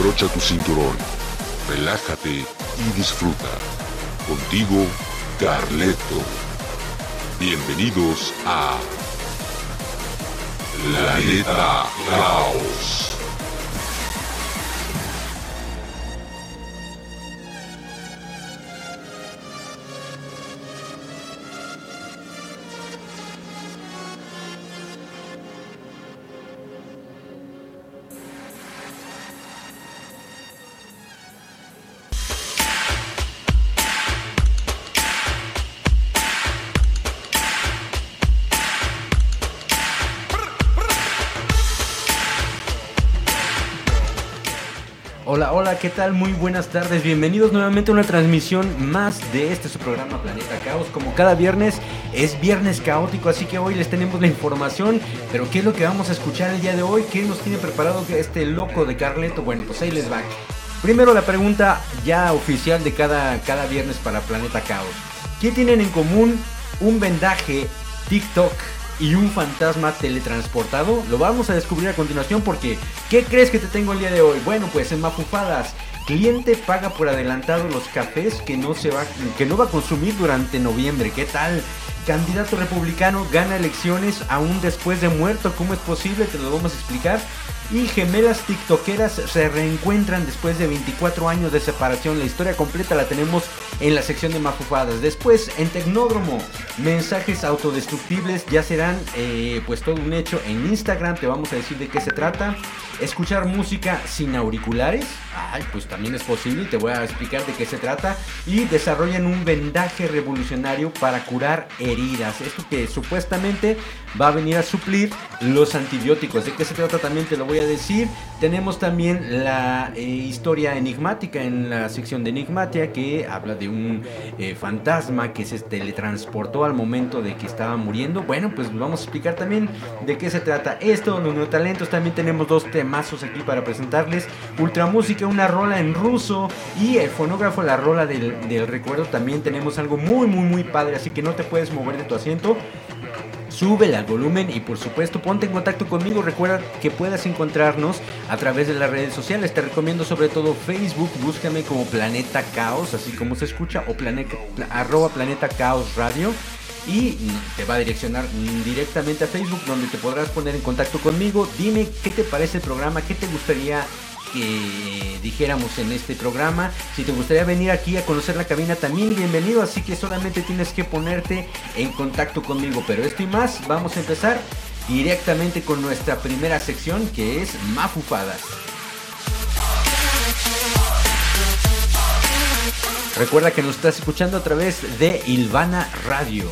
Abrocha tu cinturón, relájate y disfruta. Contigo, Carleto. Bienvenidos a Planeta Caos. ¿Qué tal? Muy buenas tardes. Bienvenidos nuevamente a una transmisión más de este su programa Planeta Caos. Como cada viernes es viernes caótico, así que hoy les tenemos la información. Pero ¿qué es lo que vamos a escuchar el día de hoy? ¿Qué nos tiene preparado este loco de Carleto? Bueno, pues ahí les va. Primero la pregunta ya oficial de cada, cada viernes para Planeta Caos. ¿Qué tienen en común un vendaje, TikTok, y un fantasma teletransportado? Lo vamos a descubrir a continuación porque ¿qué crees que te tengo el día de hoy? Bueno, pues en Mafufadas, cliente paga por adelantado los cafés que no se va que no va a consumir durante noviembre. ¿Qué tal? Candidato republicano gana elecciones aún después de muerto. ¿Cómo es posible? Te lo vamos a explicar. Y gemelas tiktokeras se reencuentran después de 24 años de separación. La historia completa la tenemos en la sección de mafufadas. Después, en Tecnódromo, mensajes autodestructibles ya serán eh, pues todo un hecho en Instagram. Te vamos a decir de qué se trata. Escuchar música sin auriculares. Ay, pues también es posible te voy a explicar de qué se trata. Y desarrollan un vendaje revolucionario para curar heridas. Esto que supuestamente va a venir a suplir los antibióticos. ¿De qué se trata también te lo voy a decir? Tenemos también la eh, historia enigmática en la sección de Enigmatia que habla de un eh, fantasma que se teletransportó al momento de que estaba muriendo. Bueno, pues vamos a explicar también de qué se trata esto. Los talentos también tenemos dos temazos aquí para presentarles. Ultramúsica, una rola en ruso y el fonógrafo, la rola del, del recuerdo. También tenemos algo muy, muy, muy padre. Así que no te puedes mover de tu asiento súbele al volumen y por supuesto ponte en contacto conmigo. Recuerda que puedas encontrarnos a través de las redes sociales. Te recomiendo sobre todo Facebook, búscame como Planeta Caos, así como se escucha, o planeta, arroba Planeta Caos Radio. Y te va a direccionar directamente a Facebook donde te podrás poner en contacto conmigo. Dime qué te parece el programa, qué te gustaría que dijéramos en este programa. Si te gustaría venir aquí a conocer la cabina también, bienvenido. Así que solamente tienes que ponerte en contacto conmigo. Pero esto y más, vamos a empezar directamente con nuestra primera sección que es Mafufadas. Recuerda que nos estás escuchando a través de Ilvana Radio.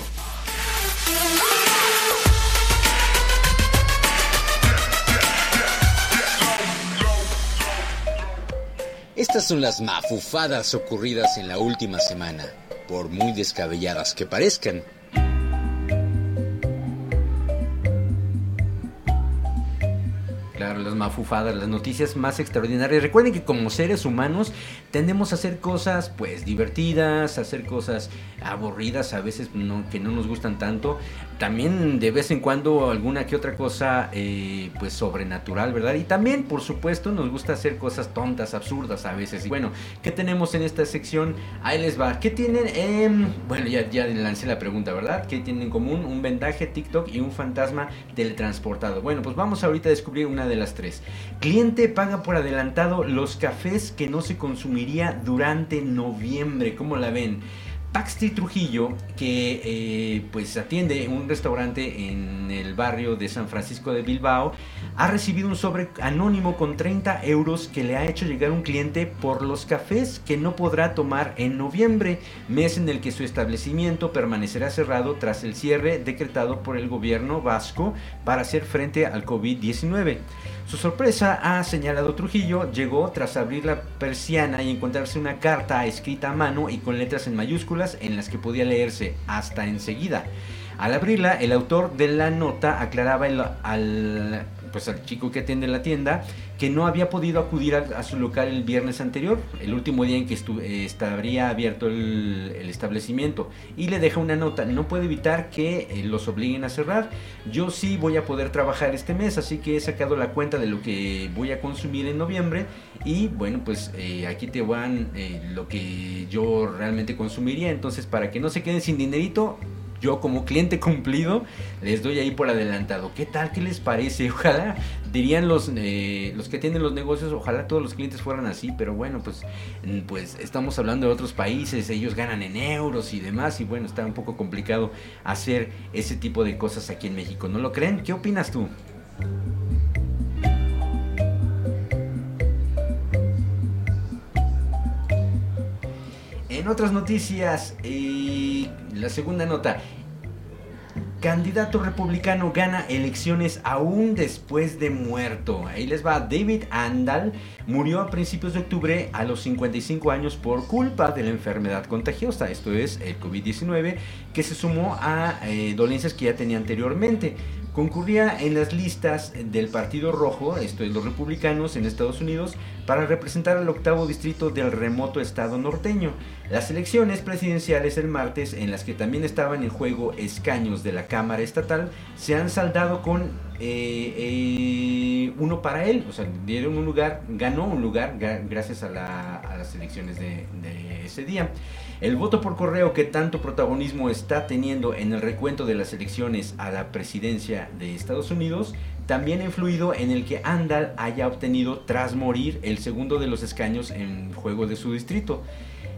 Estas son las mafufadas ocurridas en la última semana, por muy descabelladas que parezcan. Claro, las mafufadas, las noticias más extraordinarias. Recuerden que como seres humanos tendemos a hacer cosas pues divertidas, a hacer cosas aburridas, a veces que no nos gustan tanto. También de vez en cuando alguna que otra cosa eh, pues sobrenatural, ¿verdad? Y también por supuesto nos gusta hacer cosas tontas, absurdas a veces. Y bueno, ¿qué tenemos en esta sección? Ahí les va. ¿Qué tienen? Eh, bueno, ya, ya lancé la pregunta, ¿verdad? ¿Qué tienen en común? Un vendaje, TikTok y un fantasma teletransportado. Bueno, pues vamos ahorita a descubrir una de las tres. Cliente paga por adelantado los cafés que no se consumiría durante noviembre. ¿Cómo la ven? Paxti Trujillo, que eh, pues atiende un restaurante en el barrio de San Francisco de Bilbao, ha recibido un sobre anónimo con 30 euros que le ha hecho llegar un cliente por los cafés que no podrá tomar en noviembre, mes en el que su establecimiento permanecerá cerrado tras el cierre decretado por el gobierno vasco para hacer frente al COVID-19. Su sorpresa, ha señalado Trujillo, llegó tras abrir la persiana y encontrarse una carta escrita a mano y con letras en mayúsculas en las que podía leerse hasta enseguida. Al abrirla, el autor de la nota aclaraba al pues al chico que atiende la tienda que no había podido acudir a, su local el viernes anterior, el último día en que eh, estaría abierto el, establecimiento, y le deja una nota, no puede evitar que eh, los obliguen a cerrar, yo sí voy a poder trabajar este mes, así que he sacado la cuenta de lo que voy a consumir en noviembre, y bueno, pues eh, aquí te van lo que yo realmente consumiría, entonces para que no se queden sin dinerito, yo como cliente cumplido les doy ahí por adelantado. ¿Qué tal? ¿Qué les parece? Ojalá, dirían los, eh, los que tienen los negocios, ojalá todos los clientes fueran así, pero bueno, pues, mm, pues estamos hablando de otros países, ellos ganan en euros y demás, y bueno, está un poco complicado hacer ese tipo de cosas aquí en México. ¿No lo creen? ¿Qué opinas tú? En otras noticias, eh, la segunda nota. Candidato republicano gana elecciones aún después de muerto. Ahí les va. David Andal murió a principios de octubre a los 55 años por culpa de la enfermedad contagiosa. Esto es el COVID-19 que se sumó a eh, dolencias que ya tenía anteriormente concurría en las listas del Partido Rojo, esto es los republicanos en Estados Unidos, para representar al octavo distrito del remoto estado norteño. Las elecciones presidenciales el martes, en las que también estaban en juego escaños de la Cámara Estatal, se han saldado con eh, eh, uno para él, o sea, dieron un lugar, ganó un lugar gracias a, las elecciones de ese día. El voto por correo que tanto protagonismo está teniendo en el recuento de las elecciones a la presidencia de Estados Unidos también ha influido en el que Andal haya obtenido tras morir el segundo de los escaños en juego de su distrito.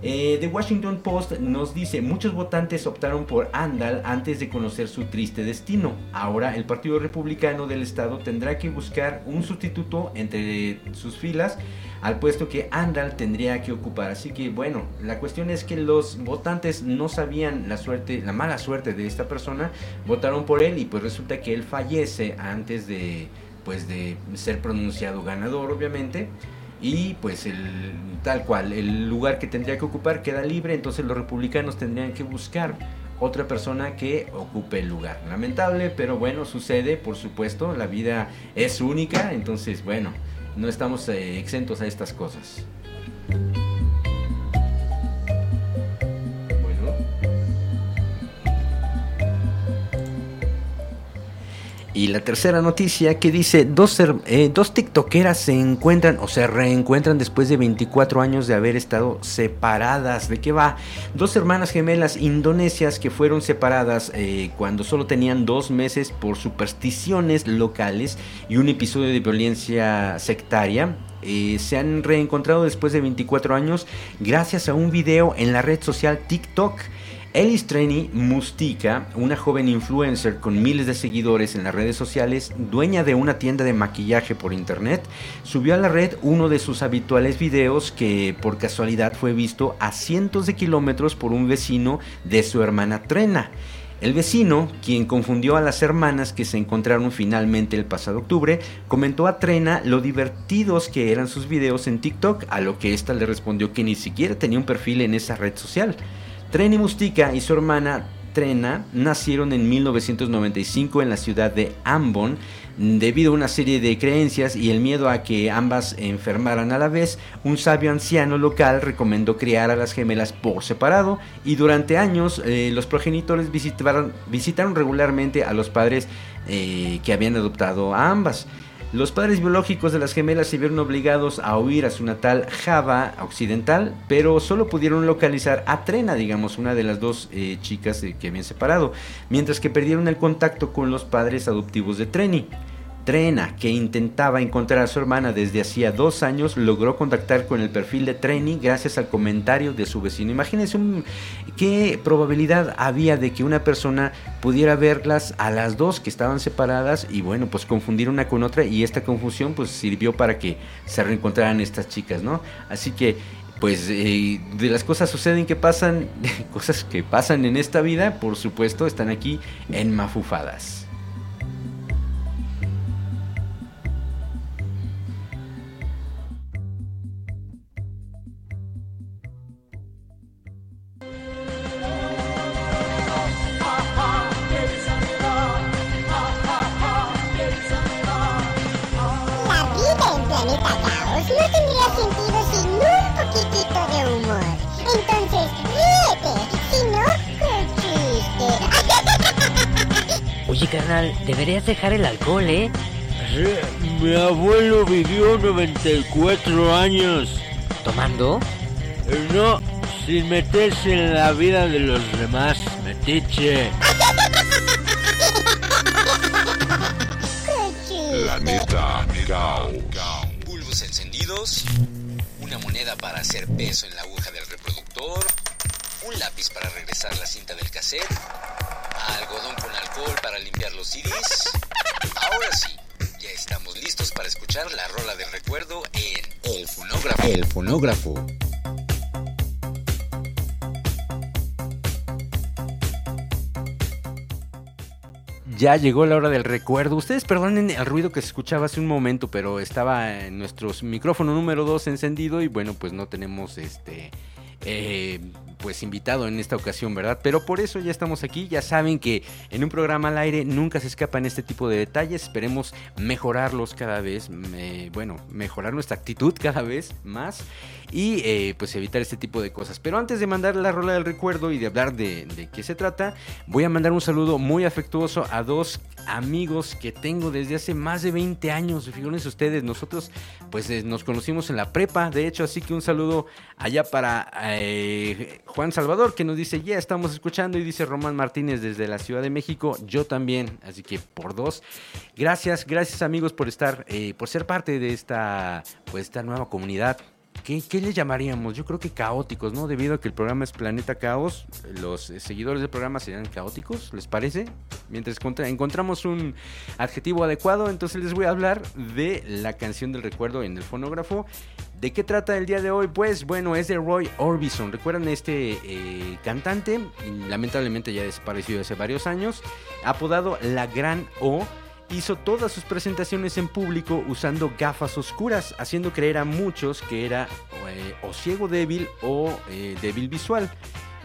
Eh, The Washington Post nos dice, muchos votantes optaron por Andal antes de conocer su triste destino. Ahora el Partido Republicano del Estado tendrá que buscar un sustituto entre sus filas al puesto que Andal tendría que ocupar. Así que bueno, la cuestión es que los votantes no sabían la suerte, la mala suerte de esta persona, votaron por él y pues resulta que él fallece antes de pues de ser pronunciado ganador, obviamente. Y pues el tal cual, el lugar que tendría que ocupar queda libre, entonces los republicanos tendrían que buscar otra persona que ocupe el lugar. Lamentable, pero bueno, sucede, por supuesto, la vida es única, entonces bueno, no estamos eh, exentos a estas cosas. Y la tercera noticia que dice, dos, eh, dos tiktokeras se encuentran o se reencuentran después de 24 años de haber estado separadas. ¿De qué va? Dos hermanas gemelas indonesias que fueron separadas eh, cuando solo tenían dos meses por supersticiones locales y un episodio de violencia sectaria. Eh, se han reencontrado después de 24 años gracias a un video en la red social TikTok. Elis Treni Mustika, una joven influencer con miles de seguidores en las redes sociales, dueña de una tienda de maquillaje por internet, subió a la red uno de sus habituales videos que por casualidad fue visto a cientos de kilómetros por un vecino de su hermana Trena. El vecino, quien confundió a las hermanas que se encontraron finalmente el pasado octubre, comentó a Trena lo divertidos que eran sus videos en TikTok, a lo que ésta le respondió que ni siquiera tenía un perfil en esa red social. Treni Mustika y su hermana Trena nacieron en 1995 en la ciudad de Ambon. Debido a una serie de creencias y el miedo a que ambas enfermaran a la vez, un sabio anciano local recomendó criar a las gemelas por separado y durante años eh, los progenitores visitaron, visitaron, regularmente a los padres eh, que habían adoptado a ambas. Los padres biológicos de las gemelas se vieron obligados a huir a su natal Java occidental, pero solo pudieron localizar a Trena, digamos, una de las dos eh, chicas que habían separado, mientras que perdieron el contacto con los padres adoptivos de Treni. Trena, que intentaba encontrar a su hermana desde hacía dos años, logró contactar con el perfil de Treni gracias al comentario de su vecino. Imagínense qué probabilidad había de que una persona pudiera verlas a las dos que estaban separadas y bueno, pues confundir una con otra y esta confusión pues sirvió para que se reencontraran estas chicas, ¿no? Así que pues eh, de las cosas suceden que pasan, cosas que pasan en esta vida, por supuesto, están aquí en Mafufadas. Dejar el alcohol, ¿eh? Mi abuelo vivió 94 años. ¿Tomando? Eh, No, sin meterse en la vida de los demás, metiche. Planeta Caos. Bulbos encendidos, una moneda para hacer peso en la aguja del reproductor, un lápiz para regresar la cinta del cassette, alcohol para limpiar los CDs. Ahora sí, ya estamos listos para escuchar la rola del recuerdo en El Fonógrafo. El Fonógrafo. Ya llegó la hora del recuerdo. Ustedes perdonen el ruido que se escuchaba hace un momento, pero estaba en nuestro micrófono número 2 encendido y bueno, pues no tenemos este eh, pues invitado en esta ocasión, ¿verdad? Pero por eso ya estamos aquí. Ya saben que en un programa al aire nunca se escapan este tipo de detalles. Esperemos mejorarlos cada vez, bueno, mejorar nuestra actitud cada vez más y eh, pues evitar este tipo de cosas. Pero antes de mandar la rola del recuerdo y de hablar de, qué se trata, voy a mandar un saludo muy afectuoso a dos amigos que tengo desde hace más de 20 años. Fíjense ustedes, nosotros pues eh, nos conocimos en la prepa, de hecho, así que un saludo allá para eh, Juan Salvador que nos dice, ya estamos escuchando y dice Román Martínez desde la Ciudad de México, yo también, así que por dos. Gracias, gracias amigos por estar, eh, por ser parte de esta, pues, esta nueva comunidad. ¿Qué, ¿Qué le llamaríamos? Yo creo que caóticos, ¿no? Debido a que el programa es Planeta Caos, los eh, seguidores del programa serían caóticos, ¿les parece? Mientras contra- encontramos un adjetivo adecuado, entonces les voy a hablar de la canción del recuerdo en el fonógrafo. ¿De qué trata el día de hoy? Pues bueno, es de Roy Orbison. ¿Recuerdan este eh, cantante? Lamentablemente ya desaparecido hace varios años. Apodado La Gran O hizo todas sus presentaciones en público usando gafas oscuras, haciendo creer a muchos que era eh, o ciego débil o eh, débil visual.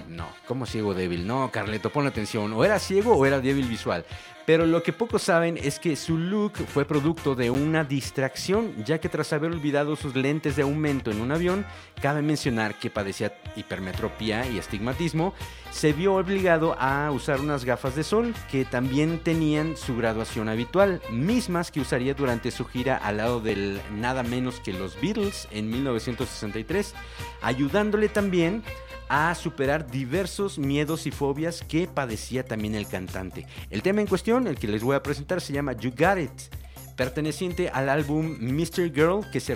No, ¿cómo ciego débil? No, Carleto, pon atención. O era ciego o era débil visual. Pero lo que pocos saben es que su look fue producto de una distracción, ya que tras haber olvidado sus lentes de aumento en un avión, cabe mencionar que padecía hipermetropía y astigmatismo, se vio obligado a usar unas gafas de sol que también tenían su graduación habitual, mismas que usaría durante su gira al lado del nada menos que los Beatles en 1963, ayudándole también a superar diversos miedos y fobias que padecía también el cantante. El tema en cuestión, el que les voy a presentar, se llama You Got It, perteneciente al álbum Mr. Girl que se,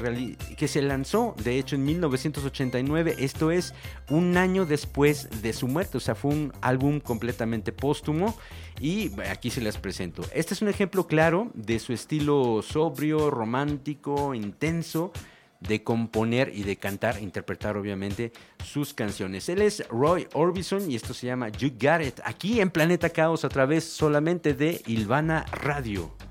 que se lanzó de hecho en 1989, esto es un año después de su muerte, o sea, fue un álbum completamente póstumo y aquí se las presento. Este es un ejemplo claro de su estilo sobrio, romántico, intenso de componer y de cantar, interpretar obviamente sus canciones. Él es Roy Orbison y esto se llama You Got It, aquí en Planeta Caos a través solamente de Ilvana Radio.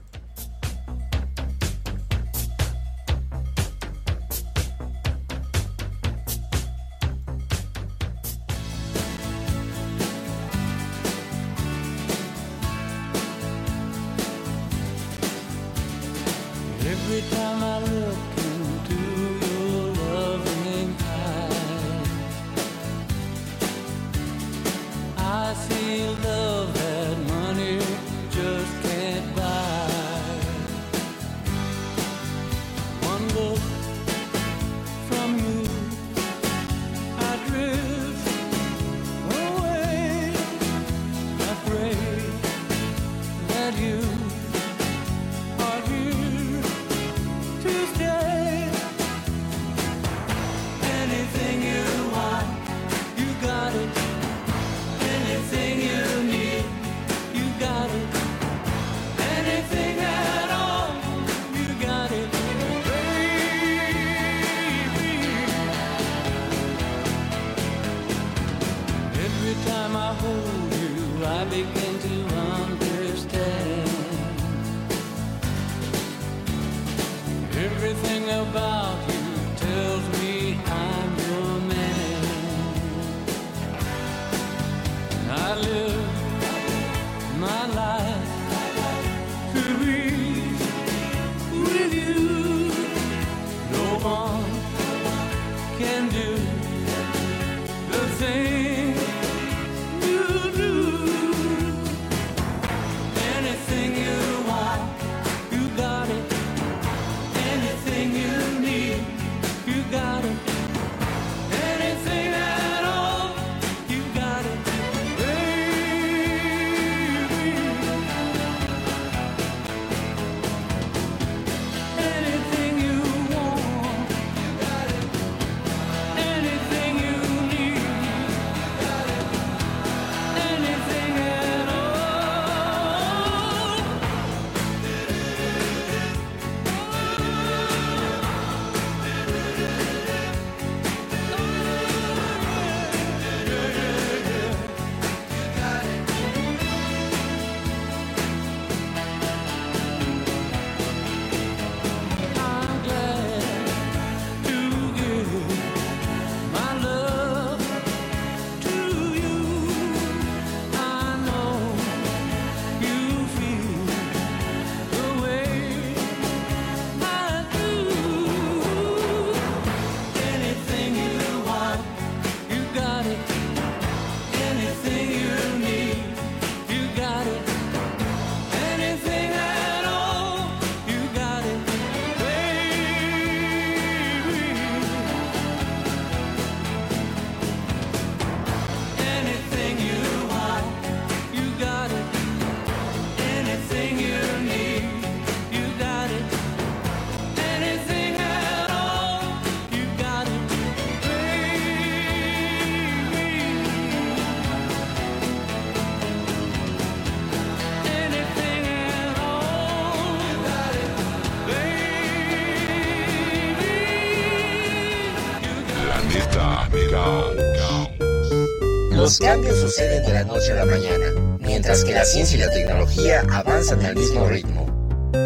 Los cambios suceden de la noche a la mañana, mientras que la ciencia y la tecnología avanzan al mismo ritmo.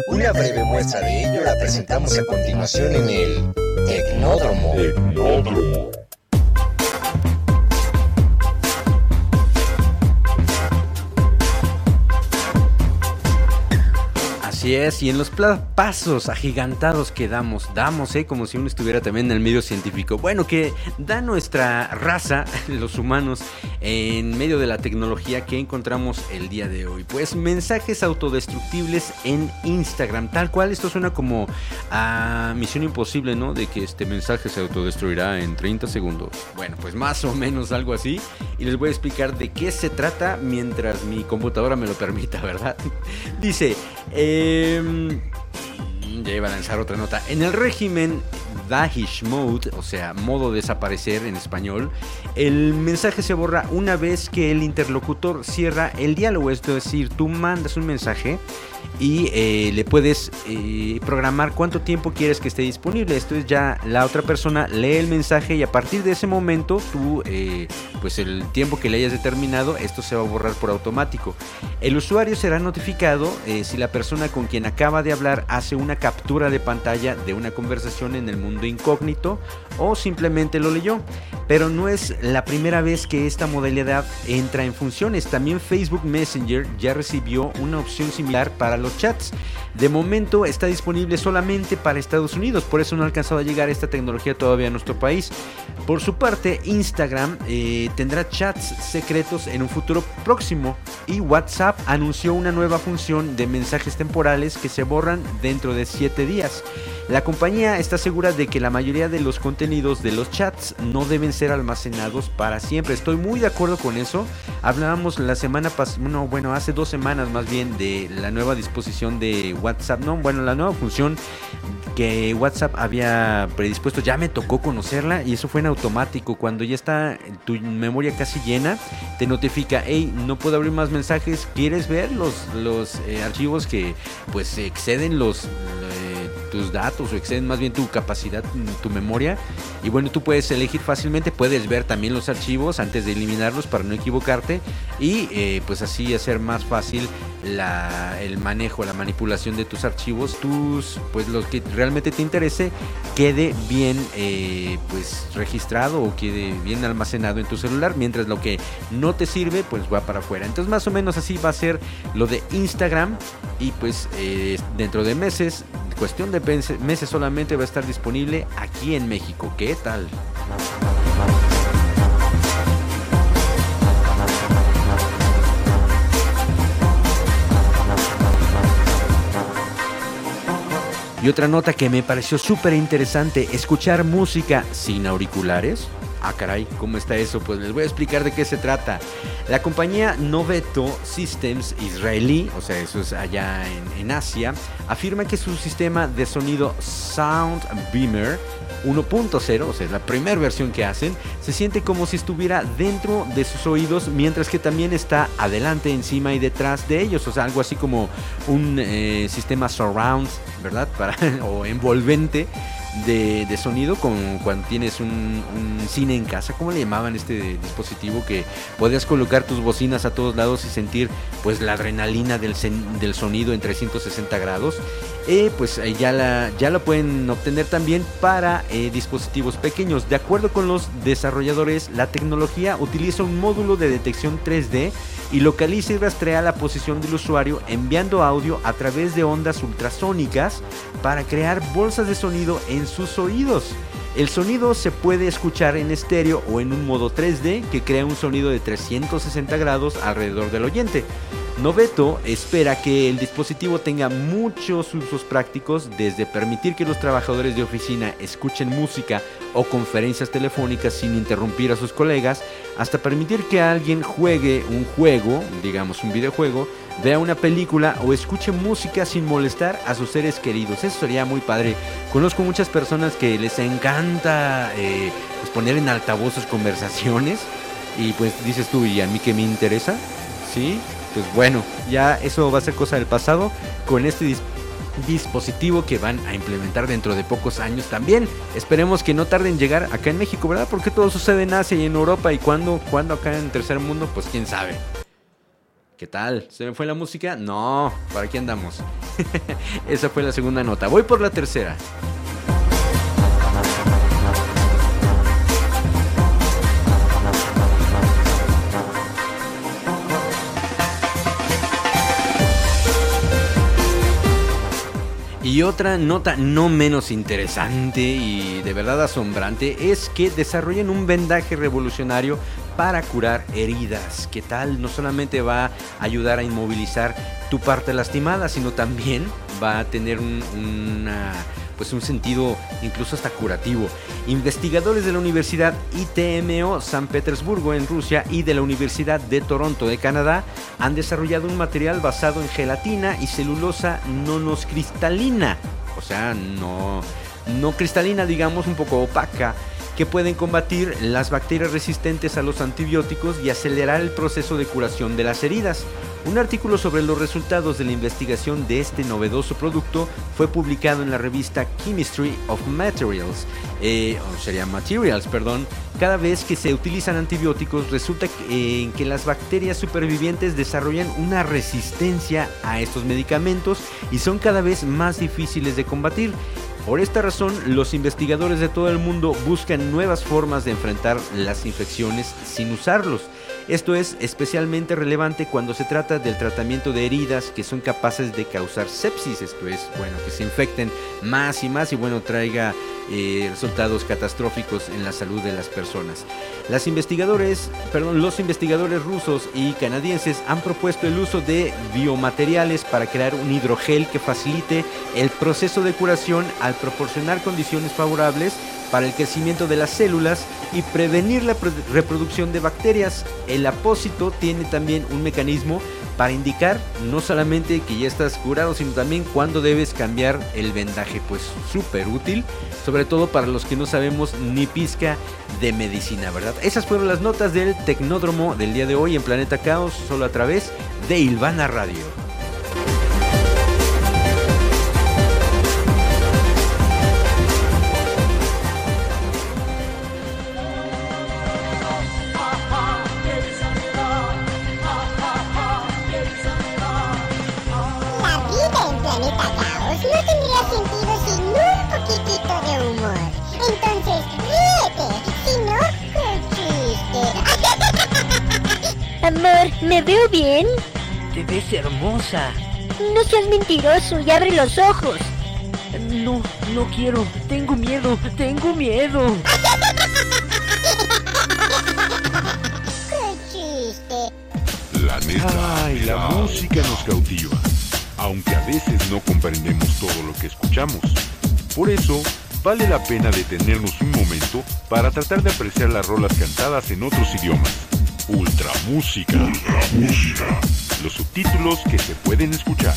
Una breve muestra de ello la presentamos a continuación en el Tecnódromo. Así es, y en los pasos agigantados que damos, damos, ¿eh? Como si uno estuviera también en el medio científico. Bueno, que da nuestra raza, los humanos, en medio de la tecnología que encontramos el día de hoy. Pues mensajes autodestructibles en Instagram, tal cual, esto suena como a misión imposible, ¿no? De que este mensaje se autodestruirá en 30 segundos. Bueno, pues más o menos algo así. Y les voy a explicar de qué se trata mientras mi computadora me lo permita, ¿verdad? Dice, em, ya iba a lanzar otra nota. En el régimen Dahish Mode, o sea, modo desaparecer en español, el mensaje se borra una vez que el interlocutor cierra el diálogo. Es decir, tú mandas un mensaje y eh, le puedes eh, programar cuánto tiempo quieres que esté disponible. Esto es ya la otra persona lee el mensaje y a partir de ese momento tú, eh, pues el tiempo que le hayas determinado, esto se va a borrar por automático. El usuario será notificado si la persona con quien acaba de hablar hace una captura de pantalla de una conversación en el mundo incógnito o simplemente lo leyó. Pero no es la primera vez que esta modalidad entra en funciones. También Facebook Messenger ya recibió una opción similar para los chats. De momento está disponible solamente para Estados Unidos, por eso no ha alcanzado a llegar esta tecnología todavía a nuestro país. Por su parte, Instagram eh, tendrá chats secretos en un futuro próximo y WhatsApp anunció una nueva función de mensajes temporales que se borran dentro de 7 días. La compañía está segura de que la mayoría de los contenidos de los chats no deben ser almacenados para siempre. Estoy muy de acuerdo con eso. Hablábamos la semana pasada, no, bueno, hace dos semanas más bien de la nueva disposición de WhatsApp, no, bueno, la nueva función que WhatsApp había predispuesto, ya me tocó conocerla y eso fue en automático. Cuando ya está tu memoria casi llena, te notifica, hey, no puedo abrir más mensajes, ¿quieres ver los, los eh, archivos que pues exceden los... eh, tus datos o exceden más bien tu capacidad, tu memoria. Y bueno, tú puedes elegir fácilmente, puedes ver también los archivos antes de eliminarlos para no equivocarte y eh, pues así hacer más fácil la, el manejo, la manipulación de tus archivos, tus pues lo que realmente te interese quede bien eh, pues registrado o quede bien almacenado en tu celular, mientras lo que no te sirve pues va para afuera. Entonces más o menos así va a ser lo de Instagram y pues eh, dentro de meses, cuestión de meses solamente va a estar disponible aquí en México. ¿Qué tal? Y otra nota que me pareció súper interesante, escuchar música sin auriculares. Ah, caray, ¿cómo está eso? Pues les voy a explicar de qué se trata. La compañía Noveto Systems israelí, o sea, eso es allá en, en Asia, afirma que su sistema de sonido Sound Beamer 1.0, o sea, la primera versión que hacen, se siente como si estuviera dentro de sus oídos, mientras que también está adelante, encima y detrás de ellos, o sea, algo así como un eh, sistema surround, ¿verdad? Para, o envolvente de, sonido, como cuando tienes un, un cine en casa, ¿cómo le llamaban este dispositivo? Que podías colocar tus bocinas a todos lados y sentir pues la adrenalina del, del sonido en 360 grados. Eh, pues ya, la, ya pueden obtener también para eh, dispositivos pequeños. De acuerdo con los desarrolladores, la tecnología utiliza un módulo de detección 3D y localiza y rastrea la posición del usuario enviando audio a través de ondas ultrasónicas para crear bolsas de sonido en sus oídos. El sonido se puede escuchar en estéreo o en un modo 3D que crea un sonido de 360 grados alrededor del oyente. Noveto espera que el dispositivo tenga muchos usos prácticos, desde permitir que los trabajadores de oficina escuchen música o conferencias telefónicas sin interrumpir a sus colegas, hasta permitir que alguien juegue un juego, digamos un videojuego, vea una película o escuche música sin molestar a sus seres queridos. Eso sería muy padre. Conozco muchas personas que les encanta eh, pues poner en altavoz sus conversaciones y pues dices tú, ¿y a mí qué me interesa? ¿Sí? Pues bueno, ya eso va a ser cosa del pasado. Con este dis- dispositivo que van a implementar dentro de pocos años también. Esperemos que no tarden en llegar acá en México, ¿verdad? Porque todo sucede en Asia y en Europa y cuando, cuando acá en el tercer mundo, pues quién sabe. ¿Qué tal? ¿Se me fue la música? No, ¿para qué andamos? Esa fue la segunda nota. Voy por la tercera. Y otra nota no menos interesante y de verdad asombrante es que desarrollan un vendaje revolucionario para curar heridas. ¿Qué tal? No solamente va a ayudar a inmovilizar tu parte lastimada, sino también va a tener un, una, pues un sentido incluso hasta curativo. Investigadores de la Universidad ITMO San Petersburgo en Rusia y de la Universidad de Toronto de Canadá han desarrollado un material basado en gelatina y celulosa nonoscristalina, o sea, no, no cristalina, digamos, un poco opaca que pueden combatir las bacterias resistentes a los antibióticos y acelerar el proceso de curación de las heridas. Un artículo sobre los resultados de la investigación de este novedoso producto fue publicado en la revista Chemistry of Materials, eh, o sería Materials, perdón. Cada vez que se utilizan antibióticos resulta eh, que las bacterias supervivientes desarrollan una resistencia a estos medicamentos y son cada vez más difíciles de combatir. Por esta razón, los investigadores de todo el mundo buscan nuevas formas de enfrentar las infecciones sin usarlos. Esto es especialmente relevante cuando se trata del tratamiento de heridas que son capaces de causar sepsis, esto es, bueno, que se infecten más y más y bueno, traiga eh, resultados catastróficos en la salud de las personas. Las investigadores, perdón, los investigadores rusos y canadienses han propuesto el uso de biomateriales para crear un hidrogel que facilite el proceso de curación al proporcionar condiciones favorables para el crecimiento de las células y prevenir la reproducción de bacterias. El apósito tiene también un mecanismo para indicar no solamente que ya estás curado, sino también cuándo debes cambiar el vendaje. Pues súper útil, sobre todo para los que no sabemos ni pizca de medicina, ¿verdad? Esas fueron las notas del Tecnódromo del día de hoy en Planeta Caos, solo a través de Ilvana Radio. Amor, ¿me veo bien? Te ves hermosa. No seas mentiroso y abre los ojos. No, no quiero. Tengo miedo, tengo miedo. Qué chiste. La neta. Ay, la música nos cautiva, aunque a veces no comprendemos todo lo que escuchamos. Por eso, vale la pena detenernos un momento para tratar de apreciar las rolas cantadas en otros idiomas. Ultra música. Los subtítulos que se pueden escuchar.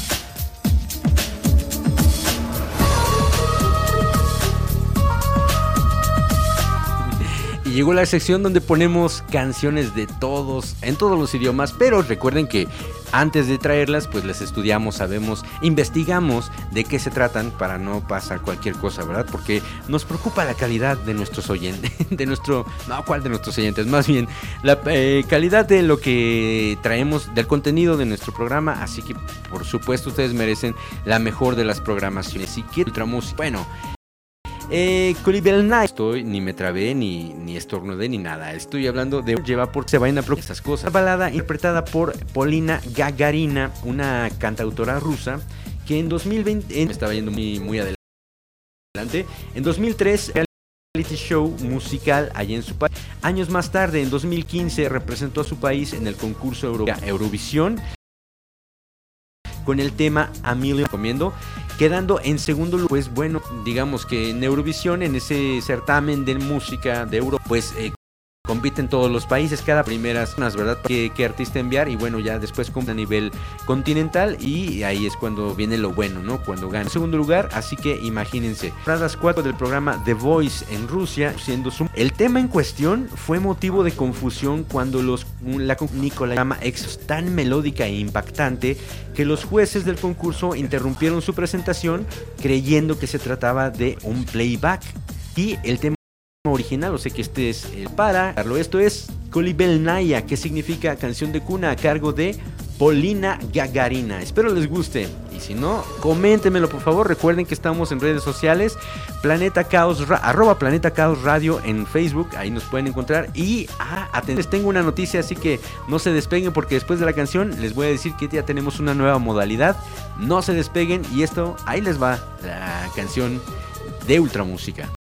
Y llegó la sección donde ponemos canciones de todos, en todos los idiomas, pero recuerden que antes de traerlas, pues las estudiamos, sabemos, investigamos de qué se tratan para no pasar cualquier cosa, ¿verdad? Porque nos preocupa la calidad de nuestros oyentes, de nuestro, no, ¿cuál de nuestros oyentes? Más bien, la eh, calidad de lo que traemos, del contenido de nuestro programa, así que por supuesto ustedes merecen la mejor de las programaciones. Ultra música, bueno, eh, Colibel Night. Estoy, ni me trabé, ni, ni estornudé, ni nada. Estoy hablando de Lleva por se vayan a estas cosas. Una balada interpretada por Polina Gagarina, una cantautora rusa que en 2020 me estaba yendo muy, muy adelante. En 2003 reality show musical allá en su país. Años más tarde, en 2015, representó a su país en el concurso Euro- Eurovisión con el tema A Million comiendo, quedando en segundo lugar. Pues bueno, digamos que en Eurovisión, en ese certamen de música de Euro, pues eh, compiten todos los países, cada primera zonas, ¿verdad? ¿Qué, artista enviar y bueno, ya después compiten a nivel continental y ahí es cuando viene lo bueno, ¿no? Cuando gana. En segundo lugar, así que imagínense, temporadas 4 del programa The Voice en Rusia, siendo su... El tema en cuestión fue motivo de confusión cuando los la Nicola llama ex tan melódica e impactante que los jueces del concurso interrumpieron su presentación creyendo que se trataba de un playback y el tema original, o sea que este es el para. Esto es Kolibelnaya, que significa canción de cuna a cargo de Polina Gagarina. Espero les guste. Y si no, coméntenmelo por favor. Recuerden que estamos en redes sociales. Planeta Caos, arroba Planeta Caos Radio en Facebook. Ahí nos pueden encontrar. Y ah, les tengo una noticia, así que no se despeguen porque después de la canción les voy a decir que ya tenemos una nueva modalidad. No se despeguen. Y esto, ahí les va la canción de Ultramúsica.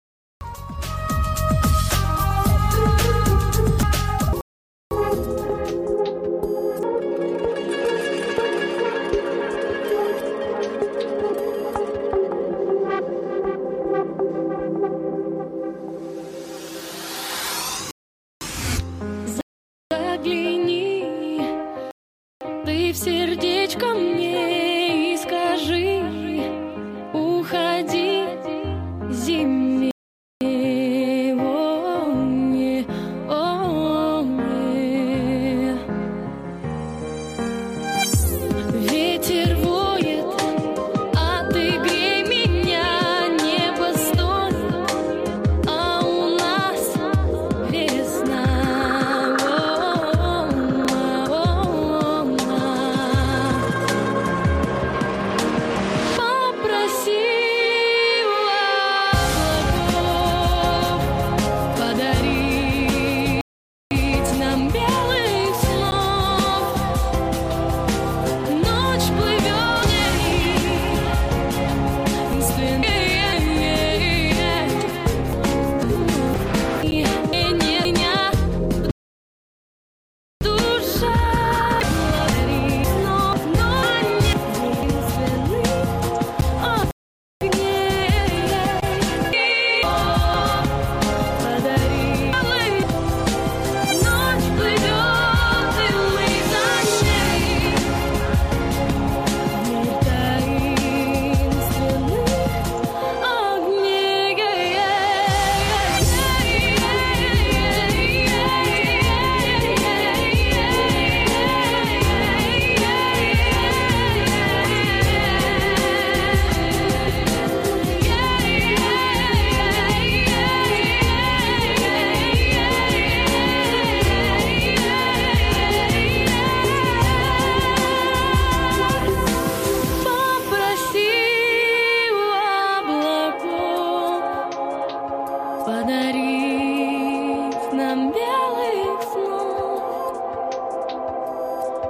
Подарить нам белых снов.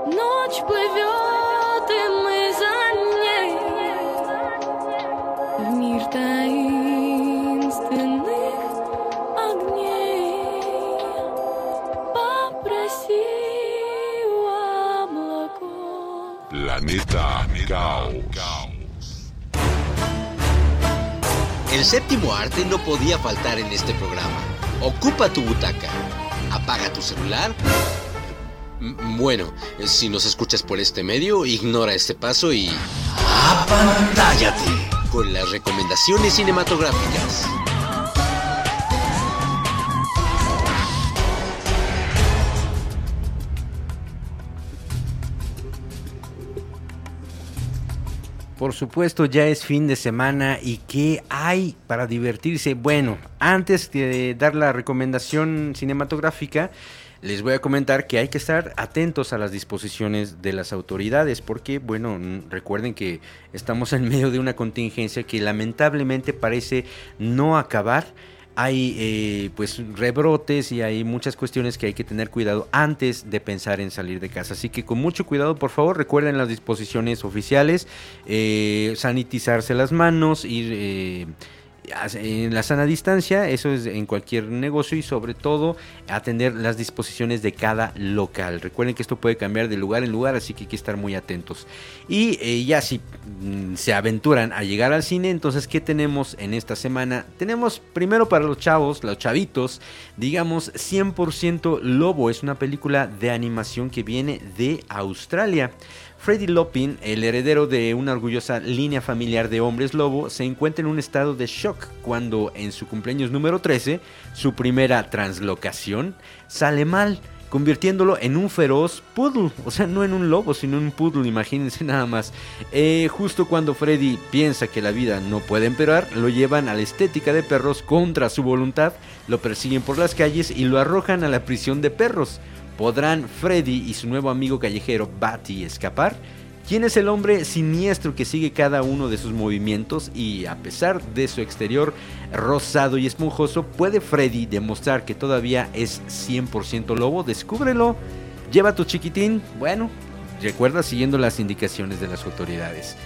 Ночь плывет, и мы за ней в мир таинственных огней. Попросил облаков. Planeta Caos. El séptimo arte no podía faltar en este programa. Ocupa tu butaca. Apaga tu celular. Bueno, si nos escuchas por este medio, ignora este paso y... ¡Apantállate! Con las recomendaciones cinematográficas. Por supuesto, ya es fin de semana y ¿qué hay para divertirse? Bueno, antes de dar la recomendación cinematográfica, les voy a comentar que hay que estar atentos a las disposiciones de las autoridades porque, bueno, recuerden que estamos en medio de una contingencia que lamentablemente parece no acabar. Hay eh, pues rebrotes y hay muchas cuestiones que hay que tener cuidado antes de pensar en salir de casa. Así que con mucho cuidado, por favor, recuerden las disposiciones oficiales, eh, sanitizarse las manos, ir... en la sana distancia, eso es en cualquier negocio y sobre todo atender las disposiciones de cada local. Recuerden que esto puede cambiar de lugar en lugar, así que hay que estar muy atentos. Y eh, ya si mm, se aventuran a llegar al cine, entonces ¿qué tenemos en esta semana? Tenemos primero para los chavos, los chavitos, digamos 100% Lobo, es una película de animación que viene de Australia. Freddy Lopin, el heredero de una orgullosa línea familiar de hombres lobo, se encuentra en un estado de shock cuando en su cumpleaños número 13, su primera translocación, sale mal, convirtiéndolo en un feroz poodle. O sea, no en un lobo, sino en un poodle, imagínense nada más. Eh, justo cuando Freddy piensa que la vida no puede empeorar, lo llevan a la estética de perros contra su voluntad, lo persiguen por las calles y lo arrojan a la prisión de perros. ¿Podrán Freddy y su nuevo amigo callejero Batty escapar? ¿Quién es el hombre siniestro que sigue cada uno de sus movimientos y a pesar de su exterior rosado y esponjoso, puede Freddy demostrar que todavía es 100% lobo? Descúbrelo. Lleva tu chiquitín. Bueno, recuerda siguiendo las indicaciones de las autoridades.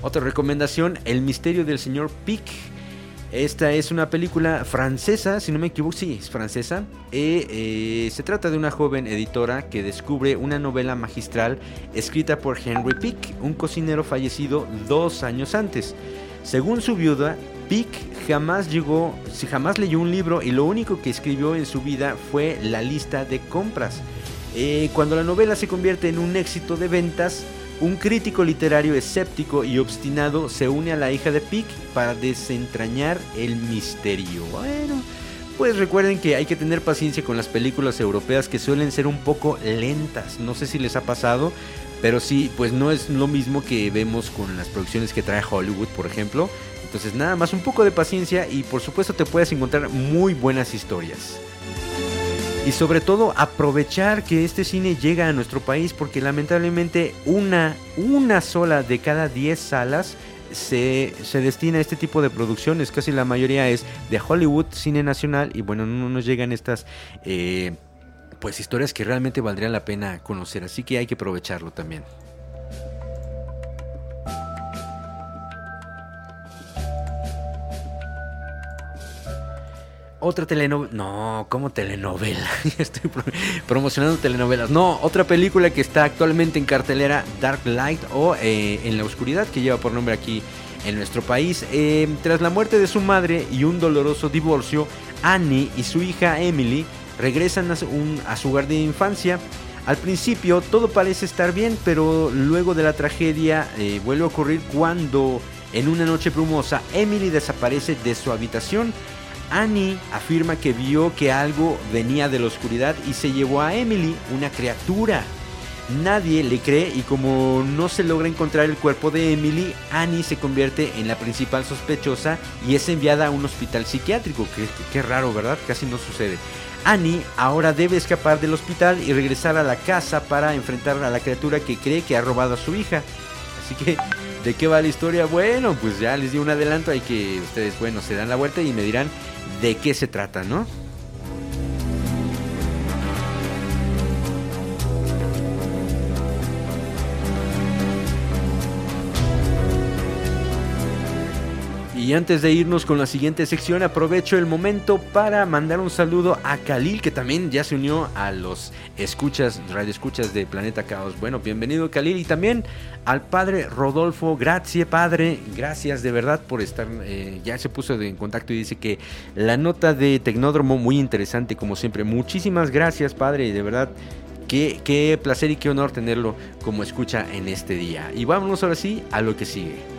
Otra recomendación, El misterio del señor Pick. Esta es una película francesa, si no me equivoco, sí, es francesa. Eh, se trata de una joven editora que descubre una novela magistral escrita por Henry Pick, un cocinero fallecido dos años antes. Según su viuda, Pick jamás llegó, jamás leyó un libro y lo único que escribió en su vida fue la lista de compras. Eh, cuando la novela se convierte en un éxito de ventas, un crítico literario escéptico y obstinado se une a la hija de Pick para desentrañar el misterio. Bueno, pues recuerden que hay que tener paciencia con las películas europeas que suelen ser un poco lentas. No sé si les ha pasado, pero sí, pues no es lo mismo que vemos con las producciones que trae Hollywood, por ejemplo. Entonces nada más un poco de paciencia y por supuesto te puedes encontrar muy buenas historias. Y sobre todo aprovechar que este cine llega a nuestro país porque lamentablemente una, una sola de cada 10 salas se, se destina a este tipo de producciones. Casi la mayoría es de Hollywood, cine nacional y bueno, no nos llegan estas... eh, pues historias que realmente valdría la pena conocer, así que hay que aprovecharlo también. Otra telenovela. No, ¿cómo telenovela? Estoy pro- promocionando telenovelas. No, otra película que está actualmente en cartelera, Dark Light o eh, En la Oscuridad, que lleva por nombre aquí en nuestro país. Eh, tras la muerte de su madre y un doloroso divorcio, Annie y su hija Emily regresan a su, a su hogar de infancia. Al principio todo parece estar bien, pero luego de la tragedia eh, vuelve a ocurrir cuando en una noche brumosa Emily desaparece de su habitación. Annie afirma que vio que algo venía de la oscuridad y se llevó a Emily, una criatura. Nadie le cree y como no se logra encontrar el cuerpo de Emily, Annie se convierte en la principal sospechosa y es enviada a un hospital psiquiátrico. Qué, qué raro, ¿verdad? Casi no sucede. Annie ahora debe escapar del hospital y regresar a la casa para enfrentar a la criatura que cree que ha robado a su hija. Así que, ¿de qué va la historia? Bueno, pues ya les di un adelanto, hay que ustedes, bueno, se dan la vuelta y me dirán de qué se trata, ¿no? Y antes de irnos con la siguiente sección, aprovecho el momento para mandar un saludo a Khalil, que también ya se unió a los escuchas, radio escuchas de Planeta Caos. Bueno, bienvenido Khalil y también al padre Rodolfo. Gracias, padre. Gracias de verdad por estar. eh, ya se puso en contacto y dice que la nota de Tecnódromo muy interesante, como siempre. Muchísimas gracias, padre. De verdad. Qué, qué placer y qué honor tenerlo como escucha en este día. Y vámonos ahora sí a lo que sigue.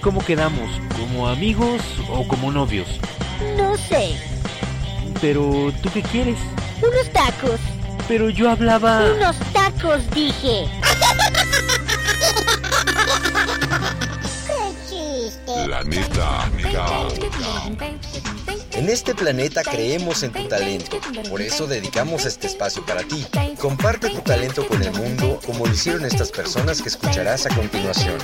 ¿cómo quedamos? ¿Como amigos o como novios? No sé. Pero, ¿tú qué quieres? Unos tacos. Pero yo hablaba... Unos tacos, dije. Planeta, En este planeta creemos en tu talento, por eso dedicamos este espacio para ti. Comparte tu talento con el mundo como lo hicieron estas personas que escucharás a continuación.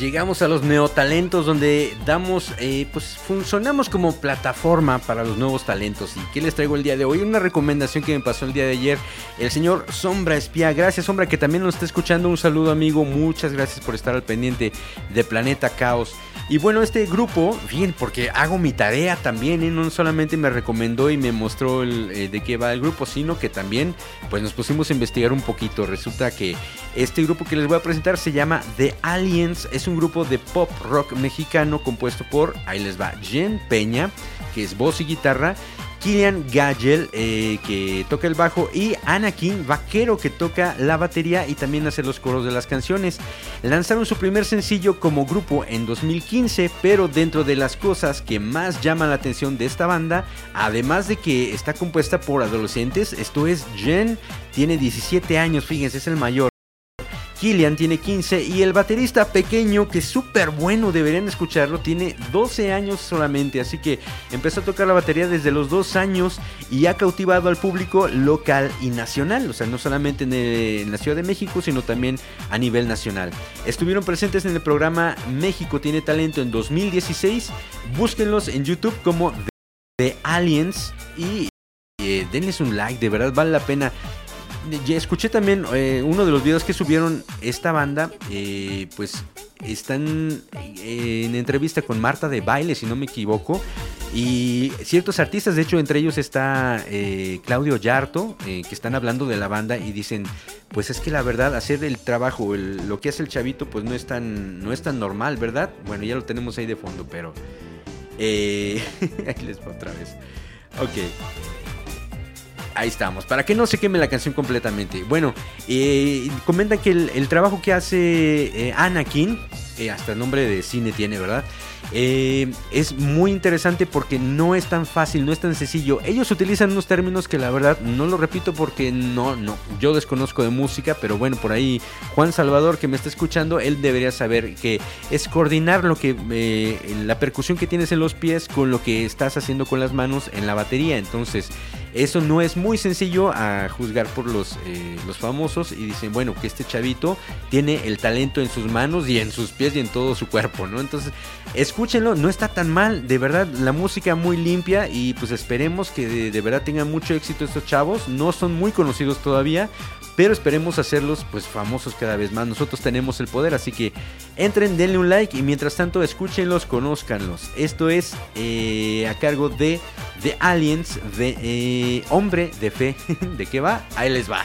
Llegamos a los neotalentos donde damos, eh, pues funcionamos como plataforma para los nuevos talentos. ¿Y qué les traigo el día de hoy? Una recomendación que me pasó el día de ayer, el señor Sombra Espía. Gracias Sombra que también nos está escuchando. Un saludo amigo, muchas gracias por estar al pendiente de Planeta Caos. Y bueno, este grupo, bien, porque hago mi tarea también, ¿eh? no solamente me recomendó y me mostró eh, de qué va el grupo, sino que también pues nos pusimos a investigar un poquito. Resulta que este grupo que les voy a presentar se llama The Aliens, es un grupo de pop rock mexicano compuesto por, ahí les va, Jen Peña, que es voz y guitarra, Killian Gagel, eh, que toca el bajo, y Anakin Vaquero, que toca la batería y también hace los coros de las canciones. Lanzaron su primer sencillo como grupo en 2015, pero dentro de las cosas que más llaman la atención de esta banda, además de que está compuesta por adolescentes, esto es Jen, tiene 17 años, fíjense, es el mayor. Killian tiene 15 y el baterista pequeño, que es súper bueno, deberían escucharlo, tiene 12 años solamente, así que empezó a tocar la batería desde los 2 años y ha cautivado al público local y nacional, o sea, no solamente en, la Ciudad de México, sino también a nivel nacional. Estuvieron presentes en el programa México tiene talento en 2016, búsquenlos en YouTube como The Aliens y eh, denles un like, de verdad vale la pena. Escuché también eh, uno de los videos que subieron esta banda, eh, pues están eh, en entrevista con Marta de Baile, si no me equivoco, y ciertos artistas, de hecho entre ellos está Claudio Yarto, que están hablando de la banda y dicen, pues es que la verdad hacer el trabajo, lo que hace el chavito, pues no es tan, no es tan normal, ¿verdad? Bueno, ya lo tenemos ahí de fondo, pero... eh, ahí les va otra vez. Ok. Ahí estamos, para que no se queme la canción completamente. Bueno, eh, comentan que el, trabajo que hace eh, Anakin, eh, hasta el nombre de cine tiene, ¿verdad? Eh, es muy interesante porque no es tan fácil, no es tan sencillo. Ellos utilizan unos términos que la verdad no lo repito porque no, no, yo desconozco de música, pero bueno, por ahí Juan Salvador que me está escuchando, él debería saber que es coordinar lo que eh, la percusión que tienes en los pies con lo que estás haciendo con las manos en la batería. Entonces, eso no es muy sencillo a juzgar por los, eh, los famosos y dicen, bueno, que este chavito tiene el talento en sus manos y en sus pies y en todo su cuerpo, ¿no? Entonces, escúchenlo, no está tan mal, de verdad, la música muy limpia y pues esperemos que de, de verdad tengan mucho éxito estos chavos, no son muy conocidos todavía, pero esperemos hacerlos pues famosos cada vez más. Nosotros tenemos el poder, así que entren, denle un like y mientras tanto escúchenlos, conózcanlos. Esto es eh, a cargo de The Aliens, de eh, Hombre de Fe. ¿De qué va? Ahí les va.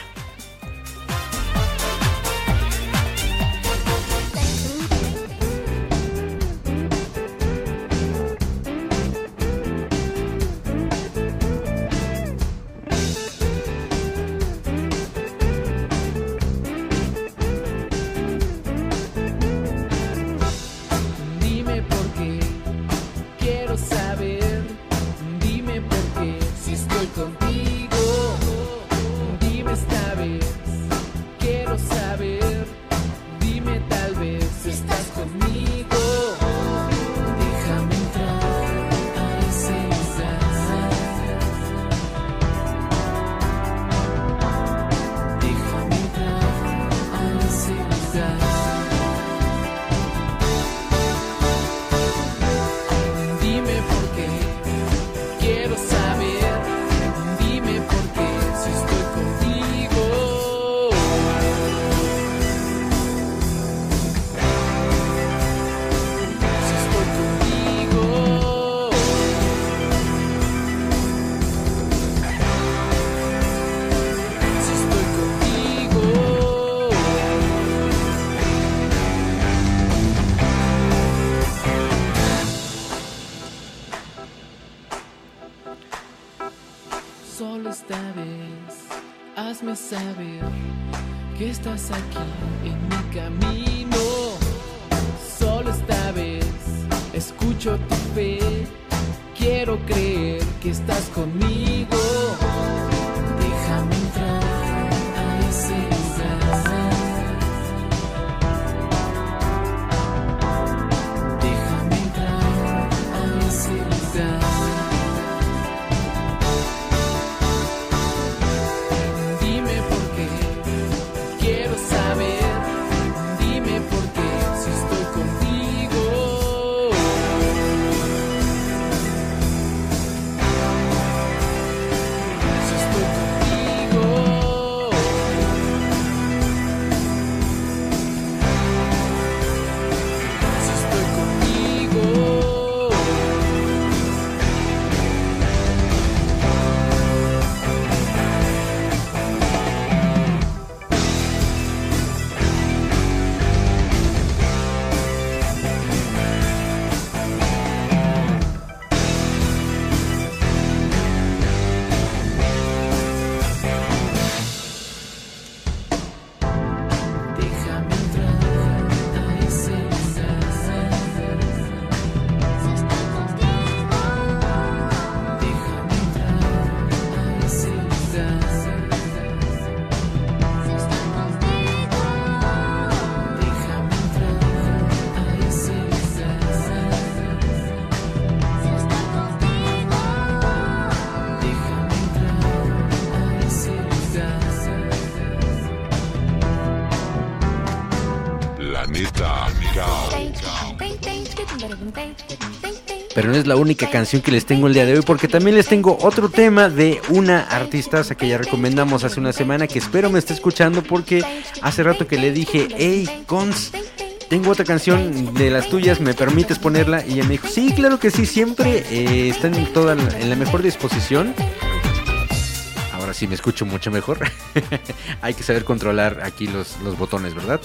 Saber que estás aquí en mi camino. Solo esta vez, escucho tu fe. Quiero creer que estás es la única canción que les tengo el día de hoy, porque también les tengo otro tema de una artista que ya recomendamos hace una semana, que espero me esté escuchando, porque hace rato que le dije, hey, Cons, tengo otra canción de las tuyas, ¿me permites ponerla? Y ella me dijo, sí, claro que sí, siempre eh, están en, en la mejor disposición. Ahora sí me escucho mucho mejor. Hay que saber controlar aquí los, los botones, ¿verdad?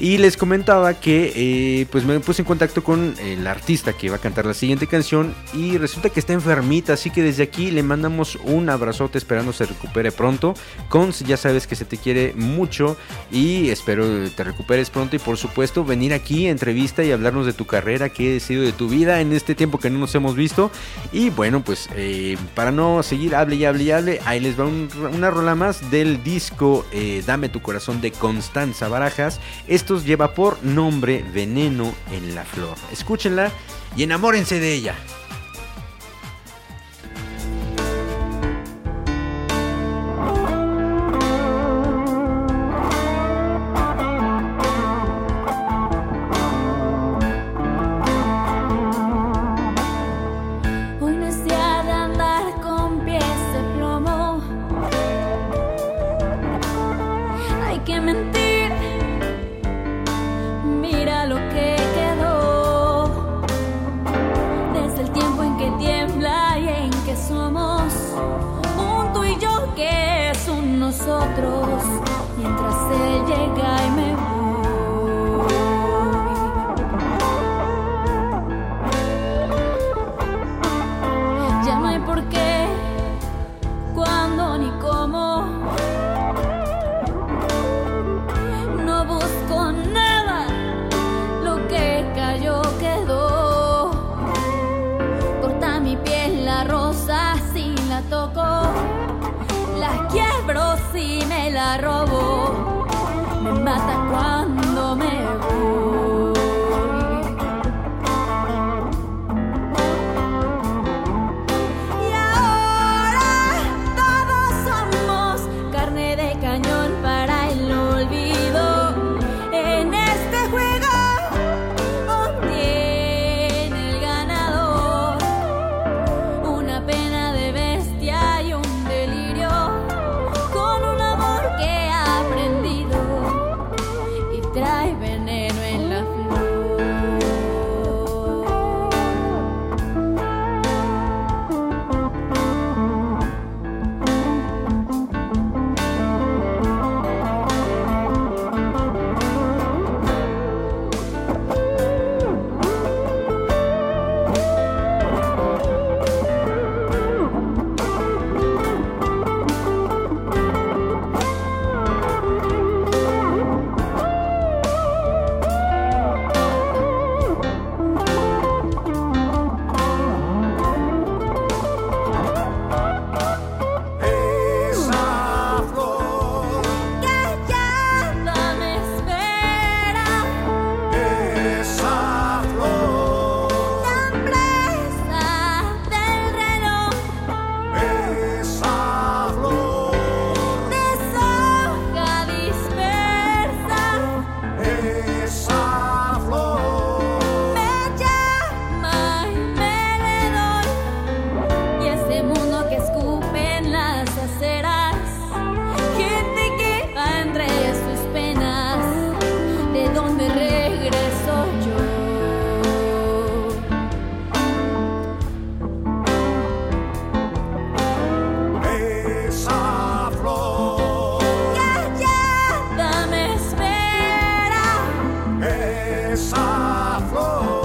Y les comentaba que eh, pues me puse en contacto con el artista que va a cantar la siguiente canción y resulta que está enfermita, así que desde aquí le mandamos un abrazote esperando se recupere pronto. Cons, ya sabes que se te quiere mucho y espero te recuperes pronto y por supuesto venir aquí entrevista y hablarnos de tu carrera, qué ha sido de tu vida en este tiempo que no nos hemos visto. Y bueno, pues eh, para no seguir, hable y hable y hable, ahí les va un- una rola más del disco eh, Dame tu corazón de Constanza Barajas. Estos lleva por nombre Veneno en la Flor. Escúchenla y enamórense de ella. Oh.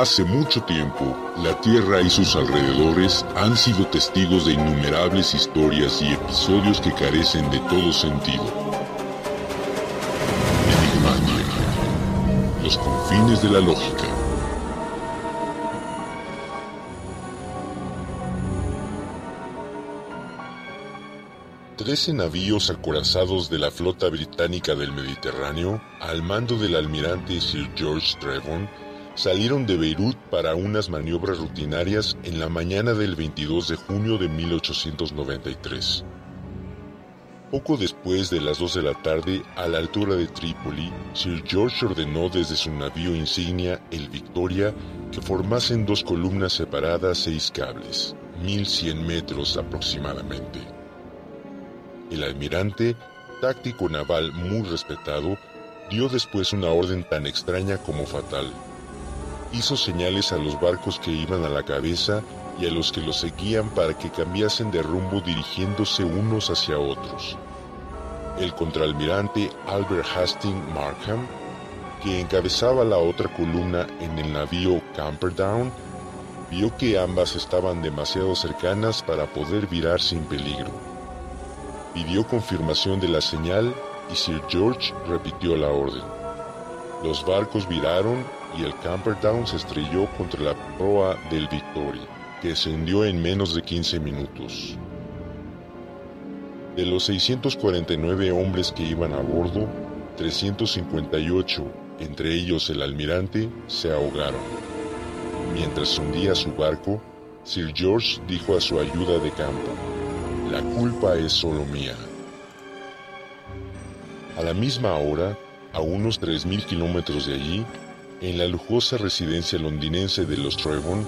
Hace mucho tiempo, la Tierra y sus alrededores han sido testigos de innumerables historias y episodios que carecen de todo sentido. Enigmatia. Los confines de la lógica. Trece navíos acorazados de la flota británica del Mediterráneo, al mando del almirante Sir George Trevon, salieron de Beirut para unas maniobras rutinarias en la mañana del 22 de junio de 1893. Poco después de las 2 de la tarde, a la altura de Trípoli, Sir George ordenó desde su navío insignia, el Victoria, que formasen dos columnas separadas seis cables, 1100 metros aproximadamente. El almirante, táctico naval muy respetado, dio después una orden tan extraña como fatal. Hizo señales a los barcos que iban a la cabeza y a los que los seguían para que cambiasen de rumbo dirigiéndose unos hacia otros. El contraalmirante Albert Hastings Markham, que encabezaba la otra columna en el navío Camperdown, vio que ambas estaban demasiado cercanas para poder virar sin peligro. Pidió confirmación de la señal y Sir George repitió la orden. Los barcos viraron y el Camperdown se estrelló contra la proa del Victoria, que se hundió en menos de 15 minutos. De los 649 hombres que iban a bordo, 358, entre ellos el almirante, se ahogaron. Mientras hundía su barco, Sir George dijo a su ayuda de campo, la culpa es solo mía. A la misma hora, a unos 3.000 kilómetros de allí, en la lujosa residencia londinense de los Trevon,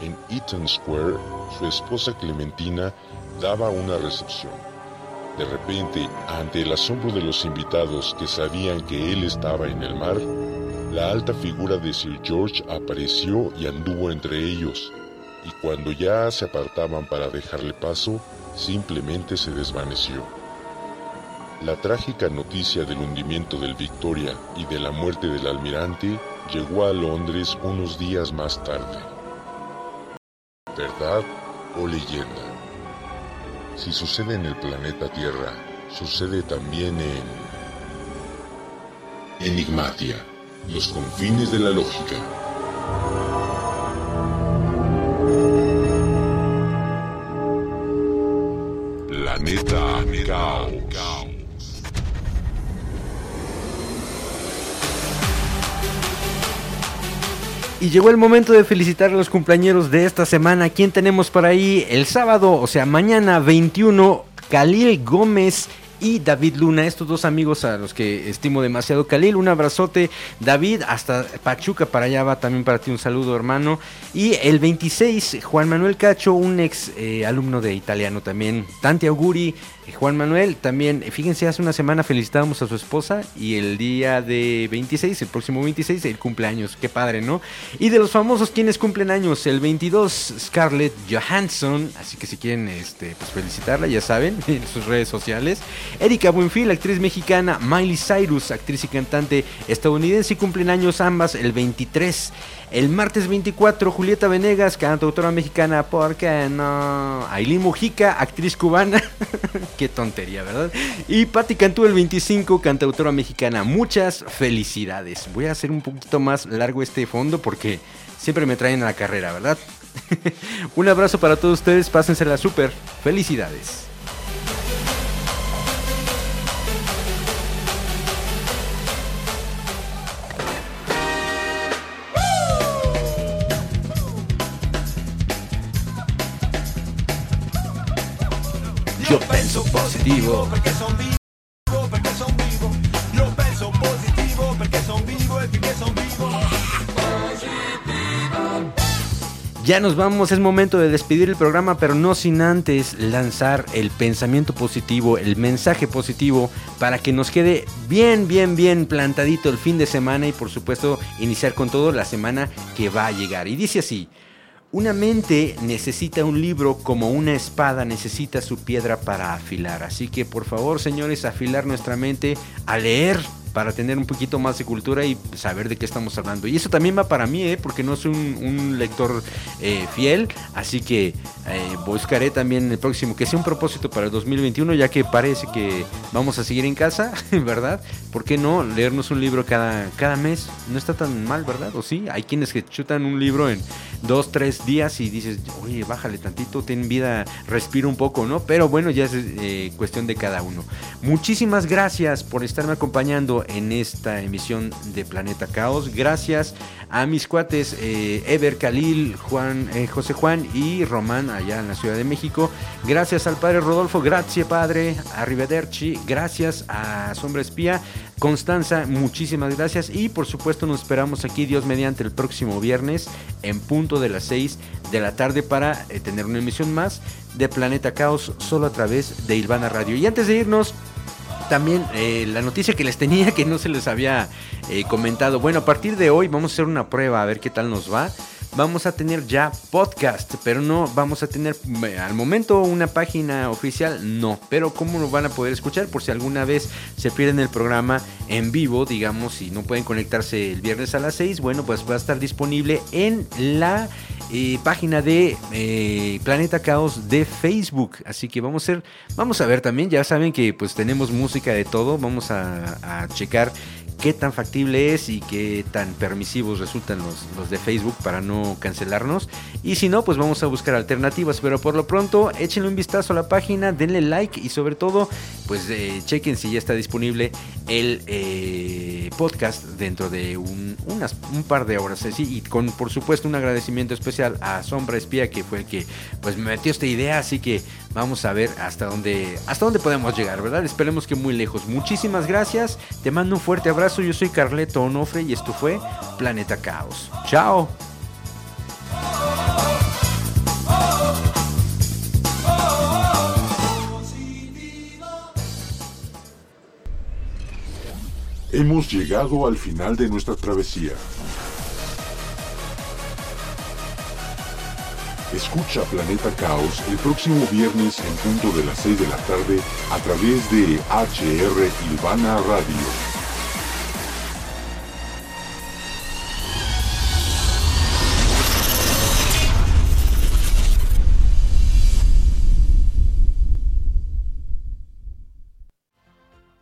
en Eaton Square, su esposa Clementina daba una recepción. De repente, ante el asombro de los invitados que sabían que él estaba en el mar, la alta figura de Sir George apareció y anduvo entre ellos, y cuando ya se apartaban para dejarle paso, simplemente se desvaneció. La trágica noticia del hundimiento del Victoria y de la muerte del almirante llegó a Londres unos días más tarde. ¿Verdad o leyenda? Si sucede en el planeta Tierra, sucede también en Enigmatia, los confines de la lógica. Y llegó el momento de felicitar a los cumpleaños de esta semana. ¿Quién tenemos por ahí? El sábado, o sea, mañana 21, Khalil Gómez y David Luna, estos dos amigos a los que estimo demasiado. Khalil, un abrazote. David, hasta Pachuca para allá va también para ti un saludo, hermano. Y el 26, Juan Manuel Cacho, un ex eh, alumno de italiano también. Tanti Auguri, Juan Manuel, también, fíjense, hace una semana felicitábamos a su esposa y el día de 26, el próximo 26, el cumpleaños. Qué padre, ¿no? Y de los famosos, ¿quiénes cumplen años? El 22, Scarlett Johansson. Así que si quieren este, pues felicitarla, ya saben, en sus redes sociales. Erika Buenfil, actriz mexicana. Miley Cyrus, actriz y cantante estadounidense. Cumplen años ambas el 23. El martes 24, Julieta Venegas, cantautora mexicana, ¿por qué no? Aileen Mujica, actriz cubana. Qué tontería, ¿verdad? Y Patti Cantú, el 25, cantautora mexicana. Muchas felicidades. Voy a hacer un poquito más largo este fondo porque siempre me traen a la carrera, ¿verdad? un abrazo para todos ustedes, pásensela súper. Felicidades. Positivo. perché son vivo, perché son vivo. Io penso positivo perché son vivo e finché son vivo. Ya nos vamos, es momento de despedir el programa, pero no sin antes lanzar el pensamiento positivo, el mensaje positivo, para que nos quede bien, bien, bien plantadito el fin de semana y por supuesto iniciar con todo la semana que va a llegar. Y dice así, Una mente necesita un libro como una espada necesita su piedra para afilar. Así que por favor, señores, afilar nuestra mente a leer para tener un poquito más de cultura y saber de qué estamos hablando. Y eso también va para mí, ¿eh? porque no soy un, lector eh, fiel, así que eh, buscaré también el próximo, que sea un propósito para el 2021, ya que parece que vamos a seguir en casa, ¿verdad? ¿Por qué no leernos un libro cada, cada mes? No está tan mal, ¿verdad? ¿O sí? Hay quienes que chutan un libro en dos, tres días y dices, oye, bájale tantito, ten vida, respira un poco, ¿no? Pero bueno, ya es eh, cuestión de cada uno. Muchísimas gracias por estarme acompañando en esta emisión de Planeta Caos. Gracias a mis cuates eh, Ever Khalil, Juan, eh, José Juan y Román allá en la Ciudad de México. Gracias al padre Rodolfo, gracias padre, Arrivederci, gracias a Sombra Espía, Constanza, muchísimas gracias y por supuesto nos esperamos aquí Dios mediante el próximo viernes en punto de las 6 de la tarde para eh, tener una emisión más de Planeta Caos solo a través de Ilvana Radio. Y antes de irnos, también eh, la noticia que les tenía que no se les había eh, comentado. Bueno, a partir de hoy vamos a hacer una prueba a ver qué tal nos va. Vamos a tener ya podcast, pero no vamos a tener eh, al momento una página oficial, no. Pero cómo lo van a poder escuchar por si alguna vez se pierden el programa en vivo, digamos, y no pueden conectarse el viernes a las 6, bueno, pues va a estar disponible en la eh, página de eh, Planeta Caos de Facebook. Así que vamos a ser, vamos a ver también, ya saben que pues tenemos música de todo, vamos a, a checar qué tan factible es y qué tan permisivos resultan los, los, de Facebook para no cancelarnos. Y si no, pues vamos a buscar alternativas. Pero por lo pronto, échenle un vistazo a la página, denle like y sobre todo, pues eh, chequen si ya está disponible el eh, podcast dentro de un, un par de horas. Así, y con, por supuesto, un agradecimiento especial a Sombra Espía, que fue el que pues, me metió esta idea. Así que vamos a ver hasta dónde, hasta dónde podemos llegar, ¿verdad? Esperemos que muy lejos. Muchísimas gracias. Te mando un fuerte abrazo yo soy Carleto Onofre y esto fue Planeta Caos. Chao. Hemos llegado al final de nuestra travesía. Escucha Planeta Caos el próximo viernes en punto de las 6 de la tarde a través de HR Ilvana Radio.